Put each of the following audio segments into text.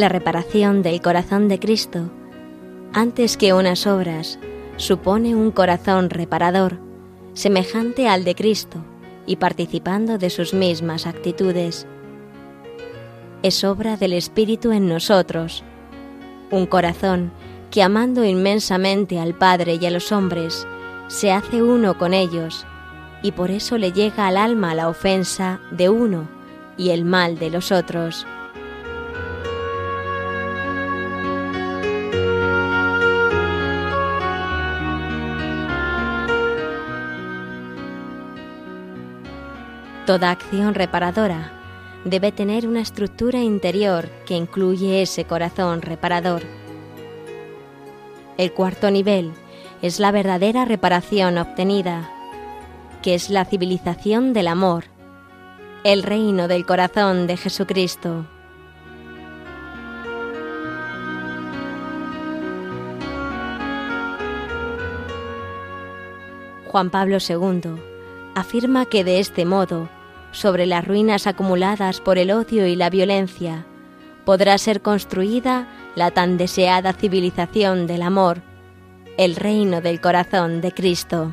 La reparación del corazón de Cristo, antes que unas obras, supone un corazón reparador, semejante al de Cristo y participando de sus mismas actitudes. Es obra del Espíritu en nosotros, un corazón que amando inmensamente al Padre y a los hombres, se hace uno con ellos, y por eso le llega al alma la ofensa de uno y el mal de los otros. Toda acción reparadora debe tener una estructura interior que incluye ese corazón reparador. El cuarto nivel es la verdadera reparación obtenida, que es la civilización del amor, el reino del corazón de Jesucristo. Juan Pablo II afirma que de este modo, sobre las ruinas acumuladas por el odio y la violencia, podrá ser construida la tan deseada civilización del amor, el reino del corazón de Cristo.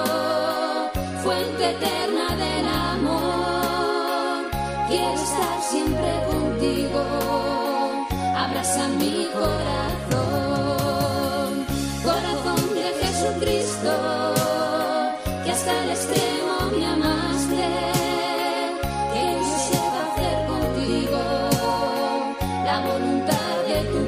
siempre contigo. Abraza mi corazón, corazón de Jesucristo, que hasta el extremo me amaste, que yo sepa hacer contigo la voluntad de tu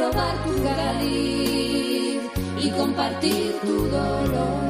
probar tu cariz y compartir tu dolor.